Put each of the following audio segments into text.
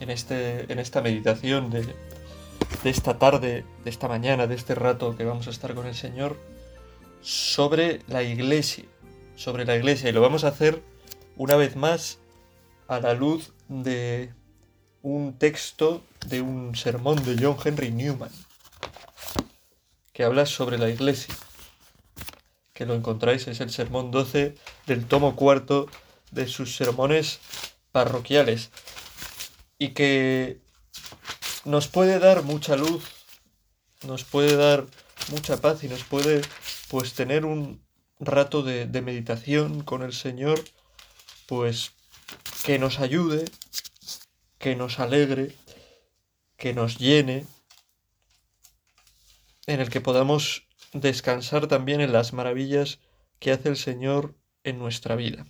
en, este, en esta meditación de, de esta tarde, de esta mañana, de este rato que vamos a estar con el Señor, sobre la iglesia, sobre la iglesia. Y lo vamos a hacer una vez más a la luz de un texto de un sermón de John Henry Newman, que habla sobre la iglesia, que lo encontráis, es el sermón 12 del tomo cuarto de sus sermones parroquiales, y que nos puede dar mucha luz, nos puede dar mucha paz y nos puede pues tener un rato de, meditación con el Señor, pues que nos ayude, que nos alegre, que nos llene, en el que podamos descansar también en las maravillas que hace el Señor en nuestra vida.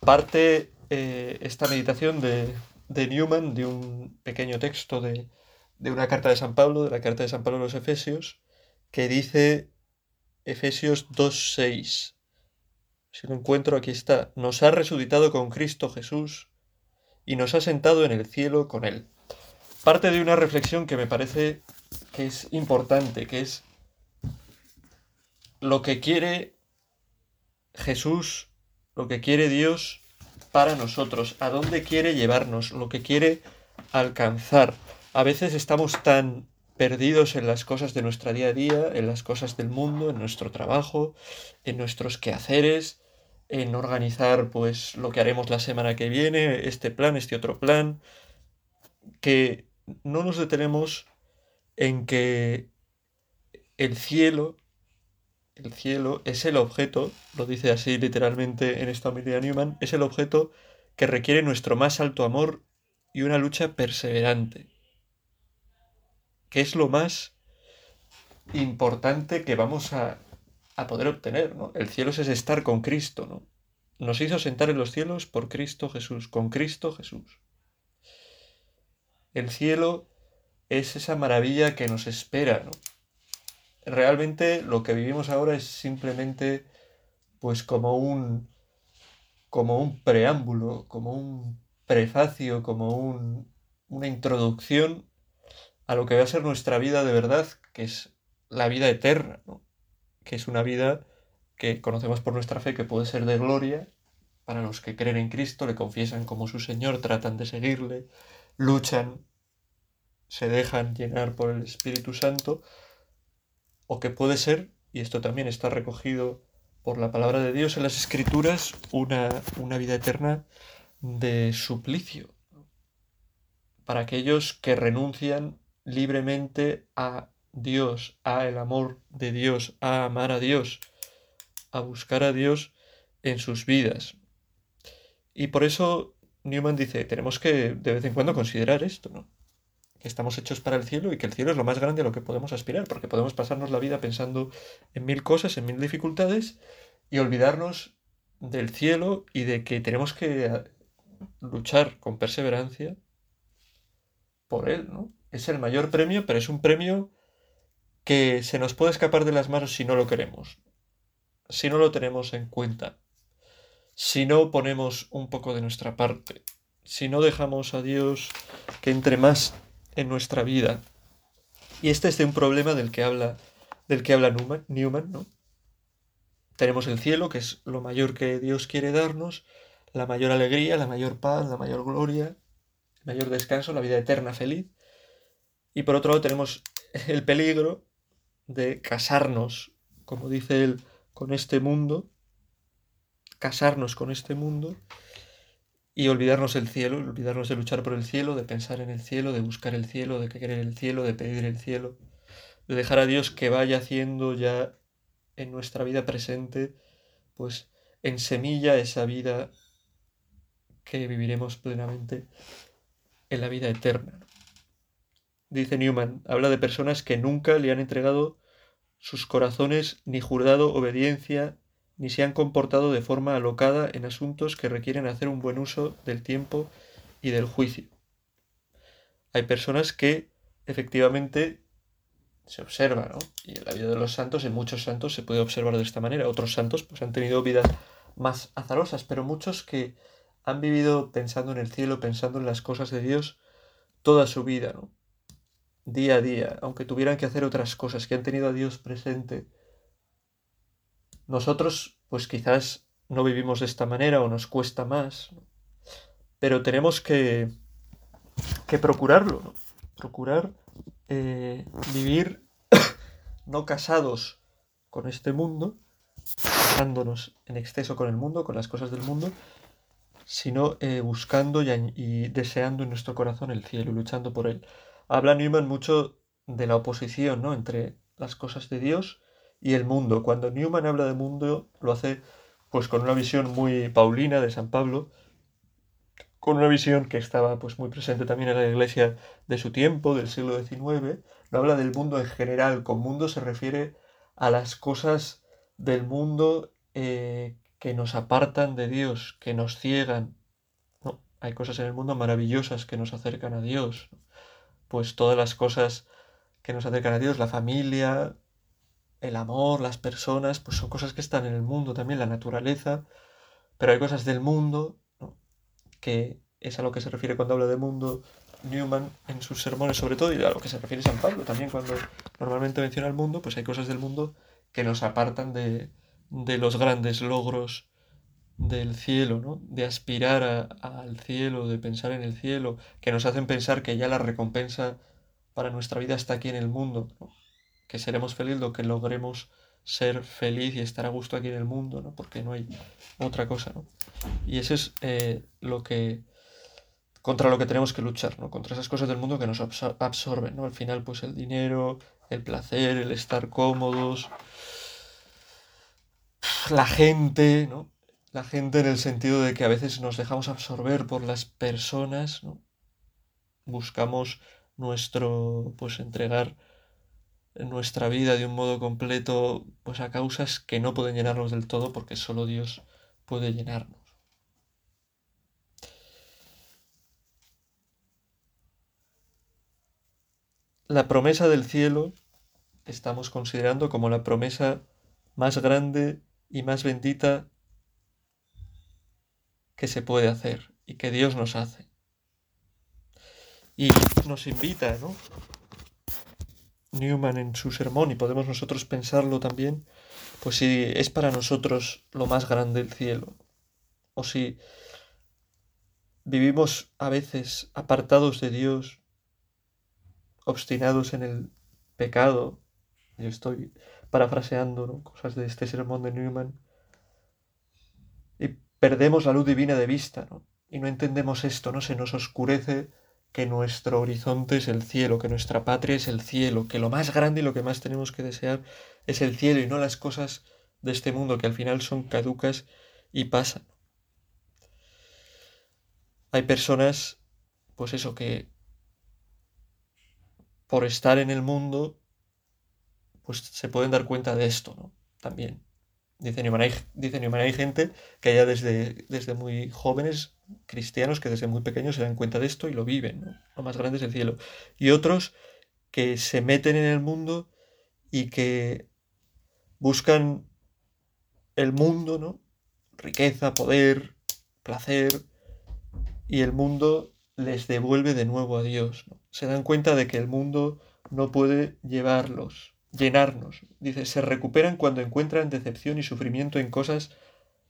Parte eh, esta meditación de, de Newman de un pequeño texto de, de una carta de San Pablo, de la carta de San Pablo a los Efesios, que dice Efesios 2.6. Si lo encuentro, aquí está. Nos ha resucitado con Cristo Jesús y nos ha sentado en el cielo con Él. Parte de una reflexión que me parece que es importante, que es lo que quiere Jesús, lo que quiere Dios para nosotros, a dónde quiere llevarnos, lo que quiere alcanzar. A veces estamos tan perdidos en las cosas de nuestra día a día, en las cosas del mundo, en nuestro trabajo, en nuestros quehaceres, en organizar pues lo que haremos la semana que viene, este plan, este otro plan, que no nos detenemos en que el cielo, el cielo es el objeto, lo dice así literalmente en esta homilía Newman, es el objeto que requiere nuestro más alto amor y una lucha perseverante. Que es lo más importante que vamos a, a poder obtener, ¿no? El cielo es estar con Cristo, ¿no? Nos hizo sentar en los cielos por Cristo Jesús, con Cristo Jesús. El cielo es esa maravilla que nos espera, ¿no? Realmente lo que vivimos ahora es simplemente pues como un como un preámbulo, como un prefacio, como un, una introducción a lo que va a ser nuestra vida de verdad, que es la vida eterna, que es una vida que conocemos por nuestra fe que puede ser de gloria para los que creen en Cristo, le confiesan como su Señor, tratan de seguirle, luchan, se dejan llenar por el Espíritu Santo, o que puede ser, y esto también está recogido por la palabra de Dios en las Escrituras, una, una vida eterna de suplicio para aquellos que renuncian libremente a Dios, a el amor de Dios, a amar a Dios, a buscar a Dios en sus vidas. Y por eso Newman dice, tenemos que de vez en cuando considerar esto, ¿no? Que estamos hechos para el cielo y que el cielo es lo más grande a lo que podemos aspirar, porque podemos pasarnos la vida pensando en mil cosas, en mil dificultades y olvidarnos del cielo y de que tenemos que eh, luchar con perseverancia por él, ¿no? Es el mayor premio, pero es un premio que se nos puede escapar de las manos si no lo queremos, si no lo tenemos en cuenta, si no ponemos un poco de nuestra parte, si no dejamos a Dios que entre más en nuestra vida. Y este es de un problema del que habla, del que habla Newman, Newman, ¿no? Tenemos el cielo, que es lo mayor que Dios quiere darnos, la mayor alegría, la mayor paz, la mayor gloria, el mayor descanso, la vida eterna feliz. Y por otro lado tenemos el peligro de casarnos, como dice él, con este mundo, casarnos con este mundo y olvidarnos del cielo, olvidarnos de luchar por el cielo, de pensar en el cielo, de buscar el cielo, de querer el cielo, de pedir el cielo, de dejar a Dios que vaya haciendo ya en nuestra vida presente, pues en semilla esa vida que viviremos plenamente en la vida eterna. dice Newman, habla de personas que nunca le han entregado sus corazones ni jurado obediencia, ni se han comportado de forma alocada en asuntos que requieren hacer un buen uso del tiempo y del juicio. Hay personas que efectivamente se observa, ¿no? Y en la vida de los santos, en muchos santos se puede observar de esta manera. Otros santos pues han tenido vidas más azarosas, pero muchos que han vivido pensando en el cielo, pensando en las cosas de Dios toda su vida, ¿no? Día a día, aunque tuvieran que hacer otras cosas, que han tenido a Dios presente. Nosotros, pues quizás no vivimos de esta manera o nos cuesta más, pero tenemos que, que procurarlo, ¿no? Procurar eh, vivir no casados con este mundo, casándonos en exceso con el mundo, con las cosas del mundo, sino eh, buscando y, deseando en nuestro corazón el cielo y luchando por él. Habla Newman mucho de la oposición ¿no? entre las cosas de Dios y el mundo. Cuando Newman habla de mundo, lo hace pues con una visión muy paulina de San Pablo, con una visión que estaba pues muy presente también en la iglesia de su tiempo, del siglo XIX, no habla del mundo en general, con mundo se refiere a las cosas del mundo eh, que nos apartan de Dios, que nos ciegan. No, hay cosas en el mundo maravillosas que nos acercan a Dios. Pues todas las cosas que nos acercan a Dios, la familia, el amor, las personas, pues son cosas que están en el mundo también, la naturaleza, pero hay cosas del mundo que es a lo que se refiere cuando habla de mundo Newman en sus sermones sobre todo y a lo que se refiere San Pablo también cuando normalmente menciona el mundo, pues hay cosas del mundo que nos apartan de, los grandes logros del cielo, ¿no? de aspirar al cielo, de pensar en el cielo, que nos hacen pensar que ya la recompensa para nuestra vida está aquí en el mundo, que seremos felices lo que logremos ser feliz y estar a gusto aquí en el mundo, ¿no? porque no hay otra cosa. ¿no? Y eso es eh, lo que contra lo que tenemos que luchar, ¿no? Contra esas cosas del mundo que nos absorben, ¿no? Al final, pues el dinero, el placer, el estar cómodos, la gente, ¿no? La gente en el sentido de que a veces nos dejamos absorber por las personas, ¿no? Buscamos nuestro, pues entregar nuestra vida de un modo completo, pues a causas que no pueden llenarnos del todo porque solo Dios puede llenarnos. la promesa del cielo estamos considerando como la promesa más grande y más bendita que se puede hacer y que Dios nos hace. Y nos invita, ¿no? Newman en su sermón, y podemos nosotros pensarlo también, pues si es para nosotros lo más grande el cielo, o si vivimos a veces apartados de Dios, obstinados en el pecado, yo estoy parafraseando cosas de este sermón de Newman, y perdemos la luz divina de vista, ¿no? y no entendemos esto, no se nos oscurece que nuestro horizonte es el cielo, que nuestra patria es el cielo, que lo más grande y lo que más tenemos que desear es el cielo y no las cosas de este mundo que al final son caducas y pasan. Hay personas, pues eso, que por estar en el mundo, pues se pueden dar cuenta de esto, ¿no? También. Dice Newman, hay, dice hay gente que ya desde, desde muy jóvenes, cristianos, que desde muy pequeños se dan cuenta de esto y lo viven, ¿no? Lo más grande es el cielo. Y otros que se meten en el mundo y que buscan el mundo, ¿no? Riqueza, poder, placer, y el mundo les devuelve de nuevo a Dios. Se dan cuenta de que el mundo no puede llevarlos, llenarnos. Dice, se recuperan cuando encuentran decepción y sufrimiento en cosas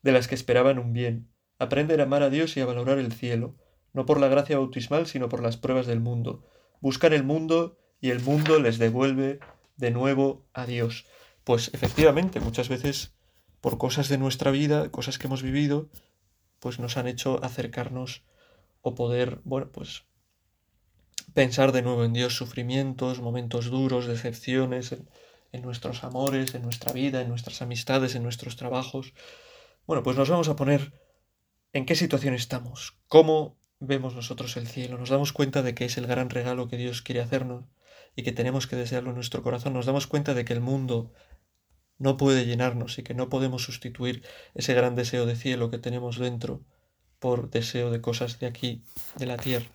de las que esperaban un bien. Aprenden a amar a Dios y a valorar el cielo, no por la gracia bautismal, sino por las pruebas del mundo. Buscan el mundo y el mundo les devuelve de nuevo a Dios. Pues efectivamente, muchas veces por cosas de nuestra vida, cosas que hemos vivido, pues nos han hecho acercarnos o poder, bueno, pues pensar de nuevo en Dios, sufrimientos, momentos duros, decepciones, en, nuestros amores, en nuestra vida, en nuestras amistades, en nuestros trabajos. Bueno, pues nos vamos a poner en qué situación estamos, cómo vemos nosotros el cielo, nos damos cuenta de que es el gran regalo que Dios quiere hacernos y que tenemos que desearlo en nuestro corazón, nos damos cuenta de que el mundo no puede llenarnos y que no podemos sustituir ese gran deseo de cielo que tenemos dentro por deseo de cosas de aquí, de la tierra.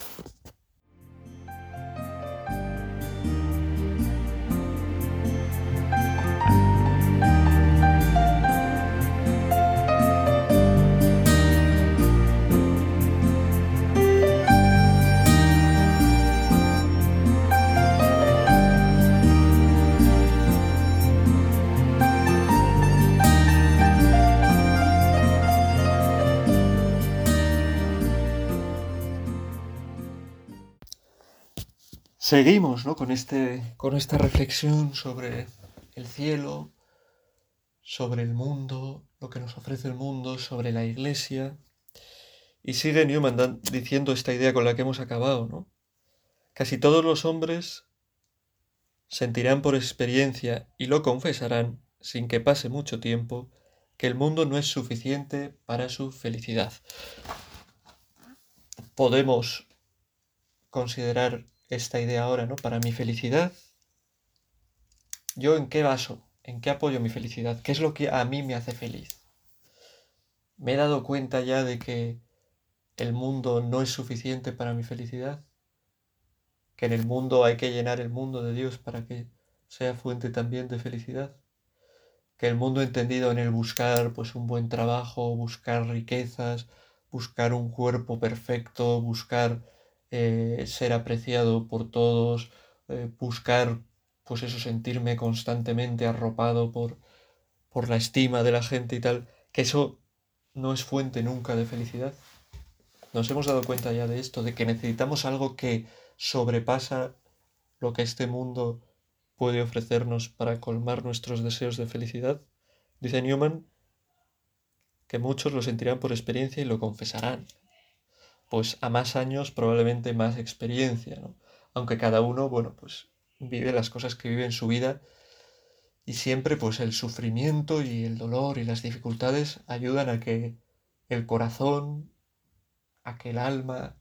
Seguimos ¿no? con, este, con esta reflexión sobre el cielo, sobre el mundo, lo que nos ofrece el mundo, sobre la iglesia. Y sigue Newman diciendo esta idea con la que hemos acabado, ¿no? Casi todos los hombres sentirán por experiencia y lo confesarán, sin que pase mucho tiempo, que el mundo no es suficiente para su felicidad. Podemos considerar esta idea ahora, ¿no? Para mi felicidad, ¿yo en qué baso? ¿En qué apoyo mi felicidad? ¿Qué es lo que a mí me hace feliz? ¿Me he dado cuenta ya de que el mundo no es suficiente para mi felicidad? ¿Que en el mundo hay que llenar el mundo de Dios para que sea fuente también de felicidad? que el mundo entendido en el buscar pues un buen trabajo, buscar riquezas, buscar un cuerpo perfecto, buscar eh, ser apreciado por todos, eh, buscar, pues eso, sentirme constantemente arropado por, por la estima de la gente y tal, que eso no es fuente nunca de felicidad. Nos hemos dado cuenta ya de esto, de que necesitamos algo que sobrepasa lo que este mundo puede ofrecernos para colmar nuestros deseos de felicidad. Dice Newman que muchos lo sentirán por experiencia y lo confesarán pues a más años probablemente más experiencia, ¿no? Aunque cada uno, bueno, pues vive las cosas que vive en su vida y siempre pues el sufrimiento y el dolor y las dificultades ayudan a que el corazón, a que el alma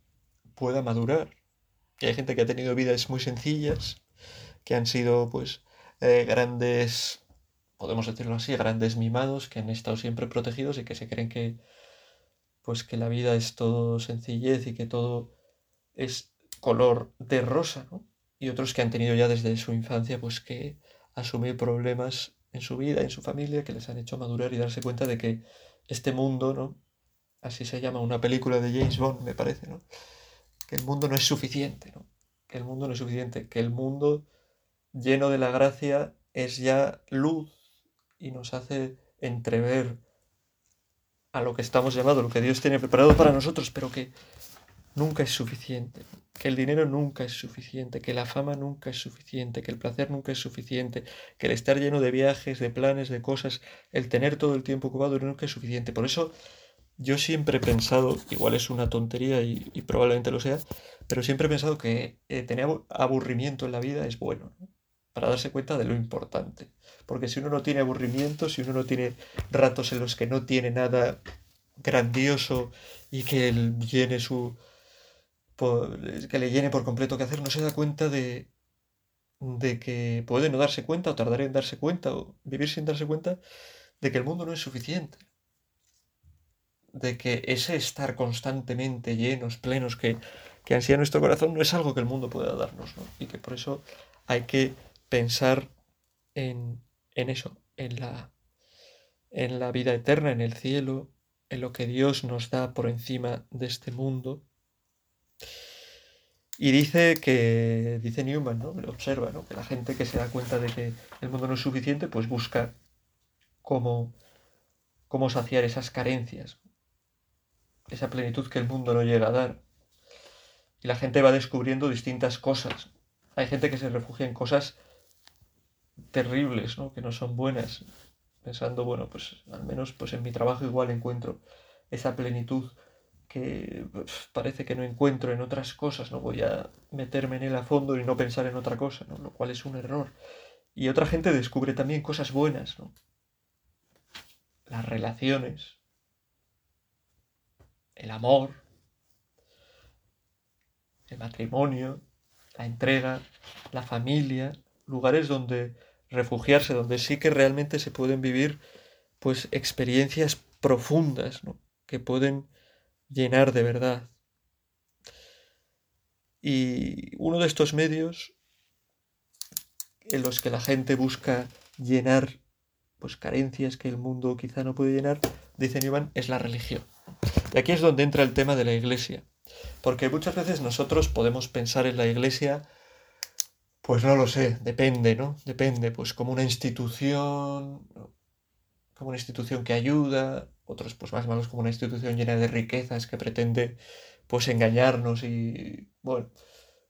pueda madurar. Y hay gente que ha tenido vidas muy sencillas, que han sido pues eh, grandes, podemos decirlo así, grandes mimados, que han estado siempre protegidos y que se creen que pues que la vida es todo sencillez y que todo es color de rosa, ¿no? Y otros que han tenido ya desde su infancia, pues que asumir problemas en su vida, en su familia, que les han hecho madurar y darse cuenta de que este mundo, ¿no? Así se llama una película de James Bond, me parece, ¿no? Que el mundo no es suficiente, ¿no? Que el mundo no es suficiente, que el mundo lleno de la gracia es ya luz y nos hace entrever a lo que estamos llamados, lo que Dios tiene preparado para nosotros, pero que nunca es suficiente, que el dinero nunca es suficiente, que la fama nunca es suficiente, que el placer nunca es suficiente, que el estar lleno de viajes, de planes, de cosas, el tener todo el tiempo ocupado nunca es suficiente. Por eso yo siempre he pensado, igual es una tontería y, probablemente lo sea, pero siempre he pensado que eh, tener aburrimiento en la vida es bueno, para darse cuenta de lo importante. Porque si uno no tiene aburrimiento, si uno no tiene ratos en los que no tiene nada grandioso y que llene su que le llene por completo qué hacer, no se da cuenta de, de que puede no darse cuenta o tardar en darse cuenta o vivir sin darse cuenta de que el mundo no es suficiente. De que ese estar constantemente llenos, plenos, que, que ansía nuestro corazón no es algo que el mundo pueda darnos, ¿no? Y que por eso hay que pensar en, en eso, en la, en la vida eterna, en el cielo, en lo que Dios nos da por encima de este mundo. Y dice que, dice Newman, ¿no? observa, ¿no? Que la gente que se da cuenta de que el mundo no es suficiente, pues busca cómo, cómo saciar esas carencias, esa plenitud que el mundo no llega a dar. Y la gente va descubriendo distintas cosas. Hay gente que se refugia en cosas terribles, ¿no? Que no son buenas. Pensando, bueno, pues al menos pues en mi trabajo igual encuentro esa plenitud que parece que no encuentro en otras cosas, no voy a meterme en él a fondo y no pensar en otra cosa, ¿no? lo cual es un error. Y otra gente descubre también cosas buenas, ¿no? las relaciones, el amor, el matrimonio, la entrega, la familia, lugares donde refugiarse, donde sí que realmente se pueden vivir pues experiencias profundas, que pueden llenar de verdad. Y uno de estos medios en los que la gente busca llenar pues carencias que el mundo quizá no puede llenar, dice Newman, es la religión. Y aquí es donde entra el tema de la iglesia. Porque muchas veces nosotros podemos pensar en la iglesia, pues no lo sé, depende, ¿no? Depende, pues como una institución, como una institución que ayuda, otros pues más malos como una institución llena de riquezas que pretende pues engañarnos y, bueno,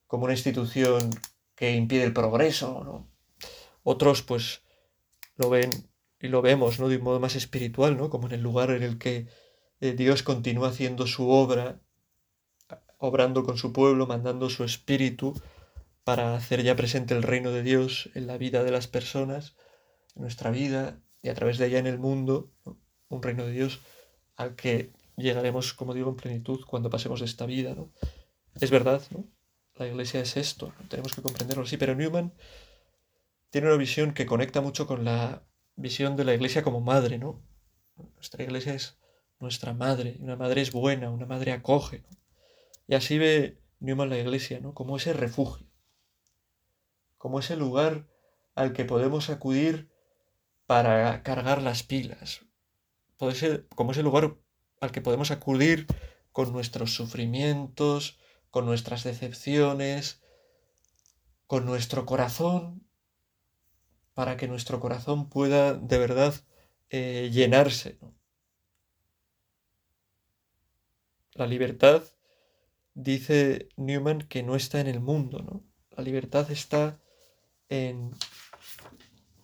como una institución que impide el progreso, ¿no? Otros pues lo ven y lo vemos, ¿no? De un modo más espiritual, ¿no? Como en el lugar en el que eh, Dios continúa haciendo su obra, obrando con su pueblo, mandando su espíritu para hacer ya presente el reino de Dios en la vida de las personas, en nuestra vida y a través de ella en el mundo, un reino de Dios al que llegaremos, como digo, en plenitud cuando pasemos de esta vida, ¿no? Es verdad, ¿no? La iglesia es esto, tenemos que comprenderlo así, pero Newman tiene una visión que conecta mucho con la visión de la iglesia como madre, ¿no? Nuestra iglesia es nuestra madre, una madre es buena, una madre acoge, Y así ve Newman la iglesia, ¿no? Como ese refugio, como ese lugar al que podemos acudir para cargar las pilas, puede ser como ese lugar al que podemos acudir con nuestros sufrimientos, con nuestras decepciones, con nuestro corazón, para que nuestro corazón pueda de verdad eh, llenarse. La libertad, dice Newman, que no está en el mundo, ¿no? La libertad está en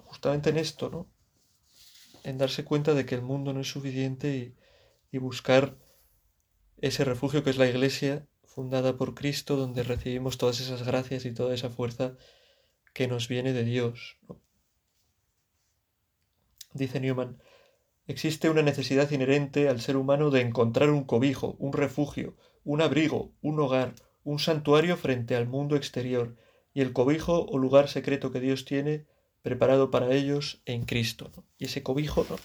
justamente en esto, ¿no? En darse cuenta de que el mundo no es suficiente y, y buscar ese refugio que es la iglesia fundada por Cristo, donde recibimos todas esas gracias y toda esa fuerza que nos viene de Dios. Dice Newman, existe una necesidad inherente al ser humano de encontrar un cobijo, un refugio, un abrigo, un hogar, un santuario frente al mundo exterior, y el cobijo o lugar secreto que Dios tiene preparado para ellos en Cristo. Y ese cobijo ¿no?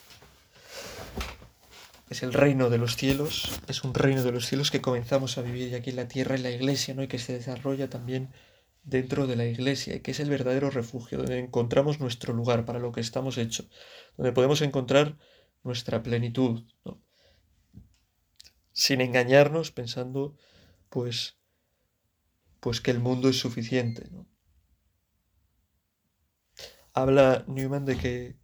es el reino de los cielos, es un reino de los cielos que comenzamos a vivir aquí en la tierra, en la iglesia, ¿no? y que se desarrolla también dentro de la iglesia, y que es el verdadero refugio, donde encontramos nuestro lugar para lo que estamos hechos, donde podemos encontrar nuestra plenitud, sin engañarnos pensando pues pues que el mundo es suficiente. Habla Newman de que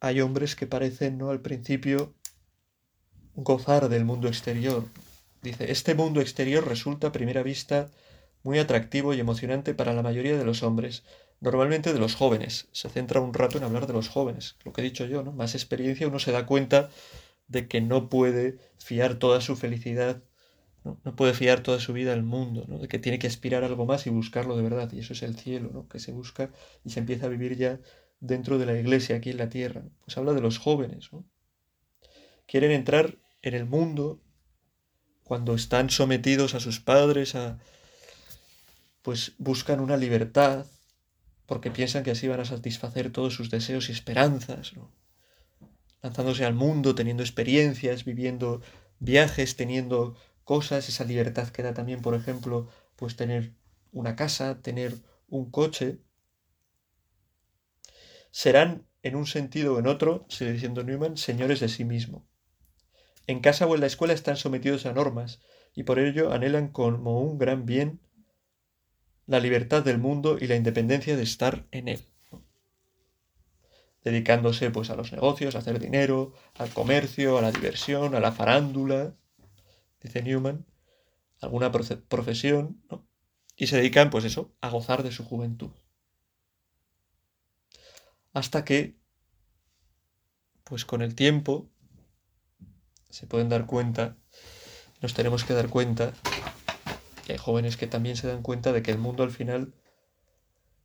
hay hombres que parecen, ¿no? Al principio gozar del mundo exterior. Dice, este mundo exterior resulta a primera vista muy atractivo y emocionante para la mayoría de los hombres, normalmente de los jóvenes. Se centra un rato en hablar de los jóvenes, lo que he dicho yo, ¿no? Más experiencia, uno se da cuenta de que no puede fiar toda su felicidad, no, puede fiar toda su vida al mundo, ¿no? de que tiene que aspirar a algo más y buscarlo de verdad, y eso es el cielo, ¿no? que se busca y se empieza a vivir ya dentro de la iglesia, aquí en la tierra. Pues habla de los jóvenes. ¿no? Quieren entrar en el mundo cuando están sometidos a sus padres, a, pues buscan una libertad, porque piensan que así van a satisfacer todos sus deseos y esperanzas, ¿no? lanzándose al mundo, teniendo experiencias, viviendo viajes, teniendo cosas, esa libertad que da también, por ejemplo, pues tener una casa, tener un coche, serán, en un sentido o en otro, sigue diciendo Newman, señores de sí mismo. En casa o en la escuela están sometidos a normas y por ello anhelan como un gran bien la libertad del mundo y la independencia de estar en él. Dedicándose pues a los negocios, a hacer dinero, al comercio, a la diversión, a la farándula, dice Newman, alguna profesión, ¿no? y se dedican pues eso, a gozar de su juventud hasta que, pues con el tiempo, se pueden dar cuenta, nos tenemos que dar cuenta, que hay jóvenes que también se dan cuenta de que el mundo al final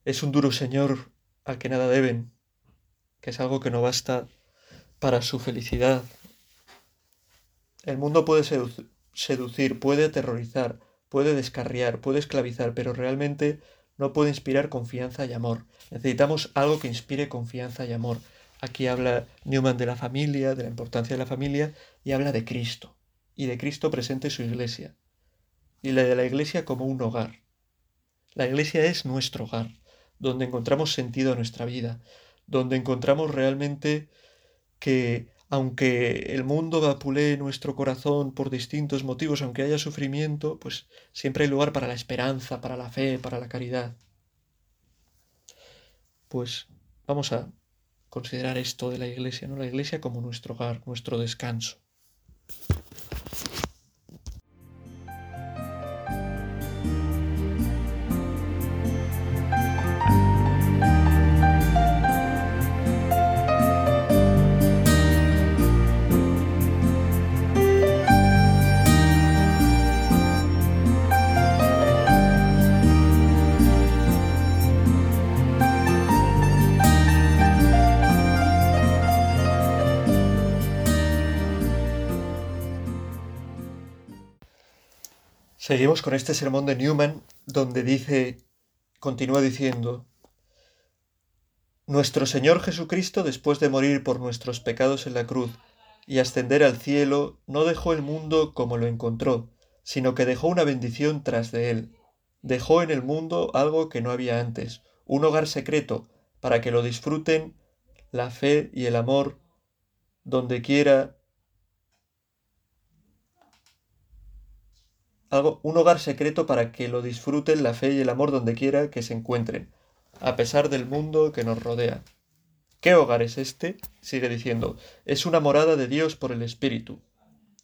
es un duro señor al que nada deben, que es algo que no basta para su felicidad. El mundo puede seducir, puede aterrorizar, puede descarriar, puede esclavizar, pero realmente no puede inspirar confianza y amor. Necesitamos algo que inspire confianza y amor. Aquí habla Newman de la familia, de la importancia de la familia, y habla de Cristo, y de Cristo presente en su iglesia, y la de la iglesia como un hogar. La iglesia es nuestro hogar, donde encontramos sentido a nuestra vida, donde encontramos realmente que aunque el mundo vapulee nuestro corazón por distintos motivos, aunque haya sufrimiento, pues siempre hay lugar para la esperanza, para la fe, para la caridad. Pues vamos a considerar esto de la iglesia, ¿no? La iglesia como nuestro hogar, nuestro descanso. Seguimos con este sermón de Newman, donde dice, continúa diciendo, Nuestro Señor Jesucristo, después de morir por nuestros pecados en la cruz y ascender al cielo, no dejó el mundo como lo encontró, sino que dejó una bendición tras de él. Dejó en el mundo algo que no había antes, un hogar secreto, para que lo disfruten la fe y el amor donde quiera algo, un hogar secreto para que lo disfruten la fe y el amor donde quiera que se encuentren, a pesar del mundo que nos rodea. ¿Qué hogar es este? Sigue diciendo, es una morada de Dios por el Espíritu.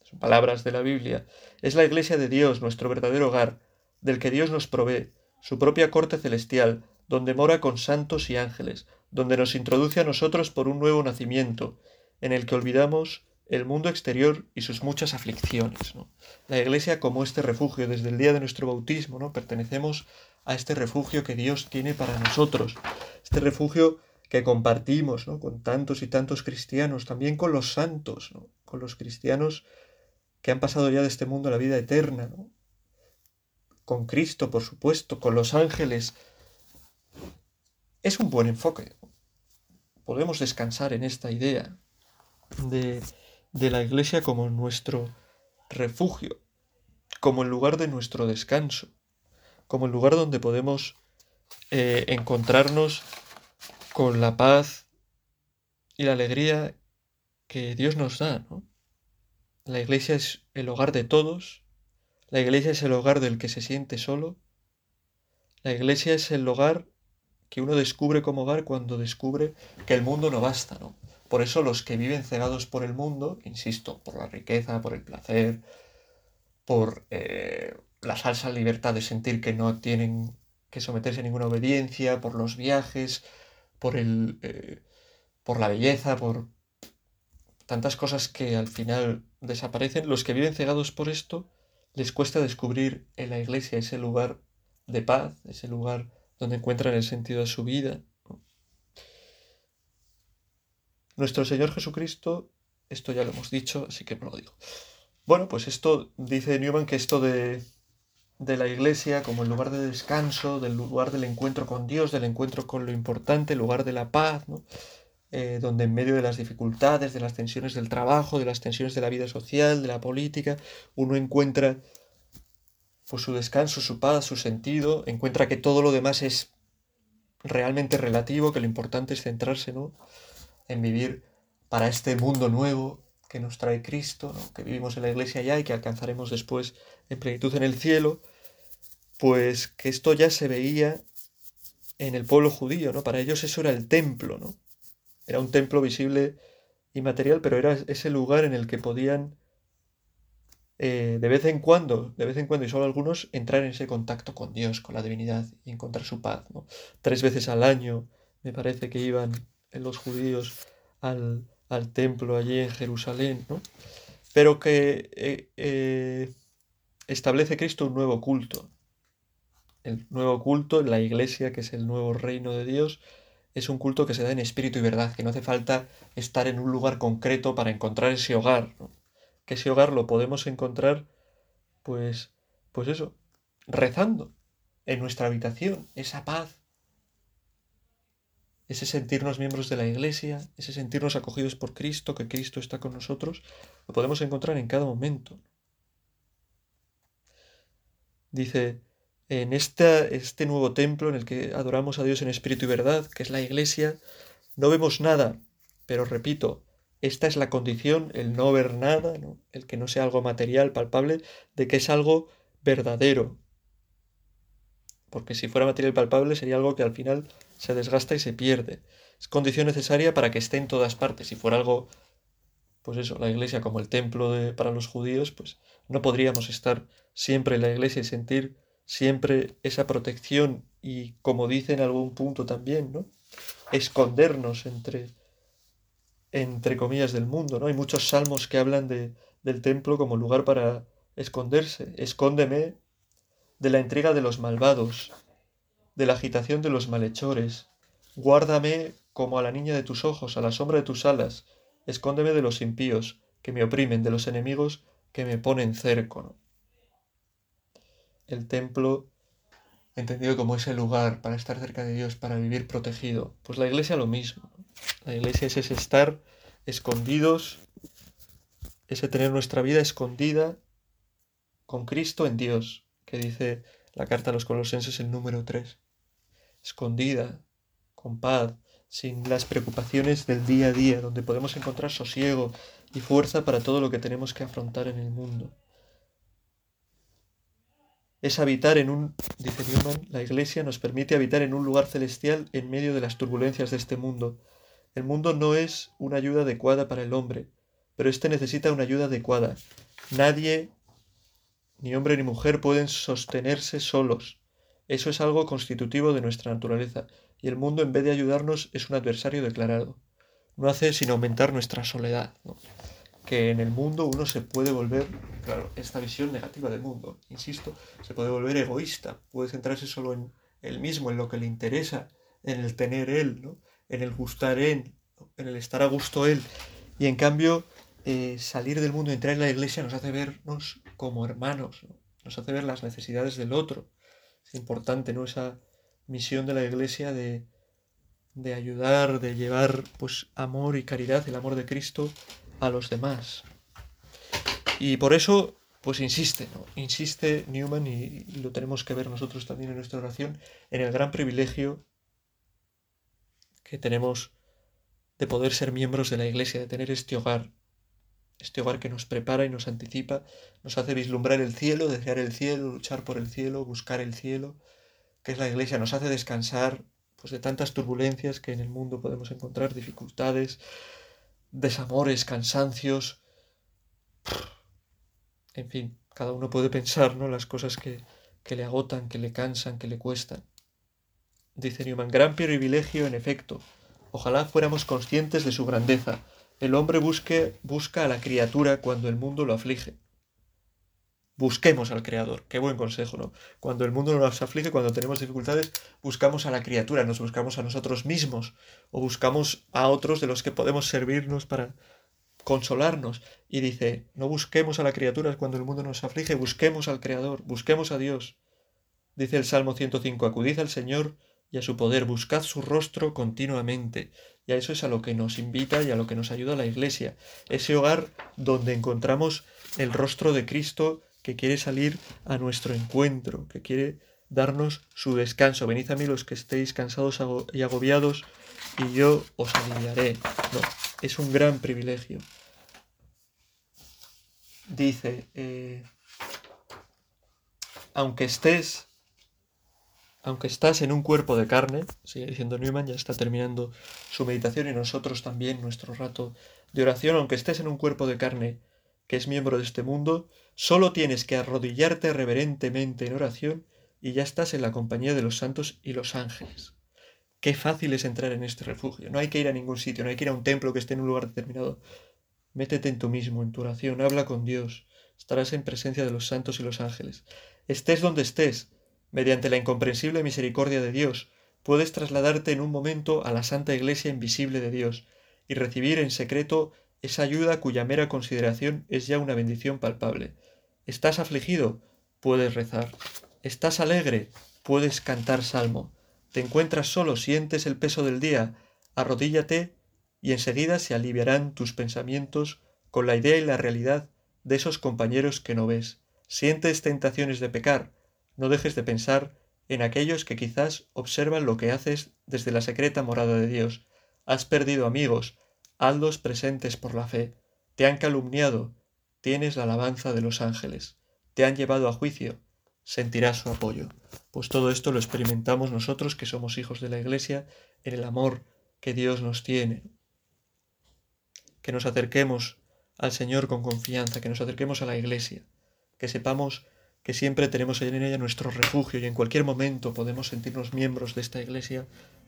Son palabras de la Biblia. Es la iglesia de Dios, nuestro verdadero hogar, del que Dios nos provee, su propia corte celestial, donde mora con santos y ángeles, donde nos introduce a nosotros por un nuevo nacimiento, en el que olvidamos el mundo exterior y sus muchas aflicciones. La Iglesia como este refugio, desde el día de nuestro bautismo, ¿no? pertenecemos a este refugio que Dios tiene para nosotros, este refugio que compartimos con tantos y tantos cristianos, también con los santos, con los cristianos que han pasado ya de este mundo a la vida eterna, con Cristo, por supuesto, con los ángeles. Es un buen enfoque. Podemos descansar en esta idea de de la iglesia como nuestro refugio, como el lugar de nuestro descanso, como el lugar donde podemos eh, encontrarnos con la paz y la alegría que Dios nos da. La iglesia es el hogar de todos, la iglesia es el hogar del que se siente solo, la iglesia es el hogar que uno descubre como hogar cuando descubre que el mundo no basta, ¿no? Por eso los que viven cegados por el mundo, insisto, por la riqueza, por el placer, por eh, la falsa libertad de sentir que no tienen que someterse a ninguna obediencia, por los viajes, por el, eh, por la belleza, por tantas cosas que al final desaparecen, los que viven cegados por esto les cuesta descubrir en la iglesia ese lugar de paz, ese lugar donde encuentran el sentido de su vida, nuestro Señor Jesucristo, esto ya lo hemos dicho, así que no lo digo. Bueno, pues esto dice Newman que esto de, de la iglesia como el lugar de descanso, del lugar del encuentro con Dios, del encuentro con lo importante, el lugar de la paz, ¿no? Eh, donde en medio de las dificultades, de las tensiones del trabajo, de las tensiones de la vida social, de la política, uno encuentra pues, su descanso, su paz, su sentido, encuentra que todo lo demás es realmente relativo, que lo importante es centrarse ¿no? En vivir para este mundo nuevo que nos trae Cristo, que vivimos en la iglesia ya y que alcanzaremos después en plenitud en el cielo, pues que esto ya se veía en el pueblo judío, ¿no? Para ellos eso era el templo, ¿no? Era un templo visible y material, pero era ese lugar en el que podían eh, de vez en cuando, de vez en cuando y solo algunos, entrar en ese contacto con Dios, con la divinidad y encontrar su paz, ¿no? Tres veces al año me parece que iban los judíos al, templo allí en Jerusalén, ¿no? Pero que eh, eh, establece Cristo un nuevo culto. El nuevo culto en la iglesia, que es el nuevo reino de Dios, es un culto que se da en espíritu y verdad, que no hace falta estar en un lugar concreto para encontrar ese hogar, que ese hogar lo podemos encontrar pues, pues eso, rezando en nuestra habitación, esa paz, ese sentirnos miembros de la Iglesia, ese sentirnos acogidos por Cristo, que Cristo está con nosotros, lo podemos encontrar en cada momento. Dice, en este nuevo templo en el que adoramos a Dios en espíritu y verdad, que es la Iglesia, no vemos nada, pero repito, esta es la condición, el no ver nada, el que no sea algo material, palpable, de que es algo verdadero. Porque si fuera material palpable sería algo que al final se desgasta y se pierde. Es condición necesaria para que esté en todas partes. Si fuera algo, pues eso, la iglesia como el templo de, para los judíos, pues no podríamos estar siempre en la iglesia y sentir siempre esa protección y, como dice en algún punto también, ¿no? Escondernos entre, entre comillas, del mundo, ¿no? Hay muchos salmos que hablan de, del templo como lugar para esconderse. Escóndeme de la intriga de los malvados, de la agitación de los malhechores. Guárdame como a la niña de tus ojos, a la sombra de tus alas. Escóndeme de los impíos, que me oprimen, de los enemigos que me ponen cerco. El templo, entendido como ese lugar para estar cerca de Dios, para vivir protegido. Pues la iglesia lo mismo. La iglesia es ese estar escondidos, ese tener nuestra vida escondida con Cristo en Dios, que dice la carta a los colosenses el número 3 escondida, con paz, sin las preocupaciones del día a día, donde podemos encontrar sosiego y fuerza para todo lo que tenemos que afrontar en el mundo. Es habitar en un, dice Newman, la Iglesia nos permite habitar en un lugar celestial en medio de las turbulencias de este mundo. El mundo no es una ayuda adecuada para el hombre, pero éste necesita una ayuda adecuada. Nadie, ni hombre ni mujer, pueden sostenerse solos. Eso es algo constitutivo de nuestra naturaleza, y el mundo en vez de ayudarnos es un adversario declarado. No hace sino aumentar nuestra soledad. Que en el mundo uno se puede volver, claro, esta visión negativa del mundo, insisto, se puede volver egoísta, puede centrarse solo en él mismo, en lo que le interesa, en el tener él, ¿no? en el gustar él, en el estar a gusto él. Y en cambio, eh, salir del mundo entrar en la iglesia nos hace vernos como hermanos, nos hace ver las necesidades del otro, es importante, ¿no? Esa misión de la Iglesia de, de ayudar, de llevar pues amor y caridad, el amor de Cristo a los demás. Y por eso, pues insiste, ¿no? Insiste Newman, y, lo tenemos que ver nosotros también en nuestra oración, en el gran privilegio que tenemos de poder ser miembros de la Iglesia, de tener este hogar, este hogar que nos prepara y nos anticipa, nos hace vislumbrar el cielo, desear el cielo, luchar por el cielo, buscar el cielo, que es la iglesia, nos hace descansar pues de tantas turbulencias que en el mundo podemos encontrar, dificultades, desamores, cansancios. En fin, cada uno puede pensar, ¿no? Las cosas que, que le agotan, que le cansan, que le cuestan. Dice Newman, gran privilegio en efecto. Ojalá fuéramos conscientes de su grandeza el hombre busque, busca a la criatura cuando el mundo lo aflige. Busquemos al Creador. Qué buen consejo, ¿no? Cuando el mundo nos aflige, cuando tenemos dificultades, buscamos a la criatura, nos buscamos a nosotros mismos o buscamos a otros de los que podemos servirnos para consolarnos. Y dice, no busquemos a la criatura cuando el mundo nos aflige, busquemos al Creador, busquemos a Dios. Dice el Salmo 105, acudid al Señor y a su poder, buscad su rostro continuamente. Y a eso es a lo que nos invita y a lo que nos ayuda la Iglesia. Ese hogar donde encontramos el rostro de Cristo que quiere salir a nuestro encuentro, que quiere darnos su descanso. Venid a mí los que estéis cansados y agobiados, y yo os aliviaré. No, es un gran privilegio. Dice, eh, aunque estés aunque estás en un cuerpo de carne, sigue diciendo Newman, ya está terminando su meditación y nosotros también nuestro rato de oración, aunque estés en un cuerpo de carne que es miembro de este mundo, solo tienes que arrodillarte reverentemente en oración y ya estás en la compañía de los santos y los ángeles. Qué fácil es entrar en este refugio. No hay que ir a ningún sitio, no hay que ir a un templo que esté en un lugar determinado. Métete en tú mismo, en tu oración, habla con Dios. Estarás en presencia de los santos y los ángeles. Estés donde estés, Mediante la incomprensible misericordia de Dios, puedes trasladarte en un momento a la Santa Iglesia invisible de Dios y recibir en secreto esa ayuda cuya mera consideración es ya una bendición palpable. ¿Estás afligido? Puedes rezar. ¿Estás alegre? Puedes cantar salmo. ¿Te encuentras solo? ¿Sientes el peso del día? Arrodíllate y enseguida se aliviarán tus pensamientos con la idea y la realidad de esos compañeros que no ves. Sientes tentaciones de pecar. No dejes de pensar en aquellos que quizás observan lo que haces desde la secreta morada de Dios. Has perdido amigos, hazlos presentes por la fe. Te han calumniado, tienes la alabanza de los ángeles. Te han llevado a juicio, sentirás su apoyo. Pues todo esto lo experimentamos nosotros que somos hijos de la Iglesia en el amor que Dios nos tiene. Que nos acerquemos al Señor con confianza, que nos acerquemos a la Iglesia, que sepamos que siempre tenemos en ella nuestro refugio y en cualquier momento podemos sentirnos miembros de esta iglesia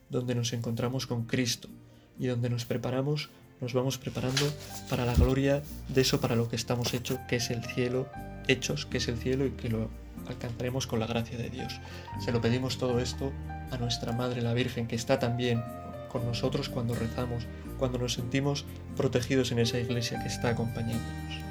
donde nos encontramos con Cristo y donde nos preparamos, nos vamos preparando para la gloria de eso para lo que estamos hechos, que es el cielo, hechos, que es el cielo y que lo alcanzaremos con la gracia de Dios. Se lo pedimos todo esto a nuestra Madre la Virgen, que está también con nosotros cuando rezamos, cuando nos sentimos protegidos en esa iglesia que está acompañándonos.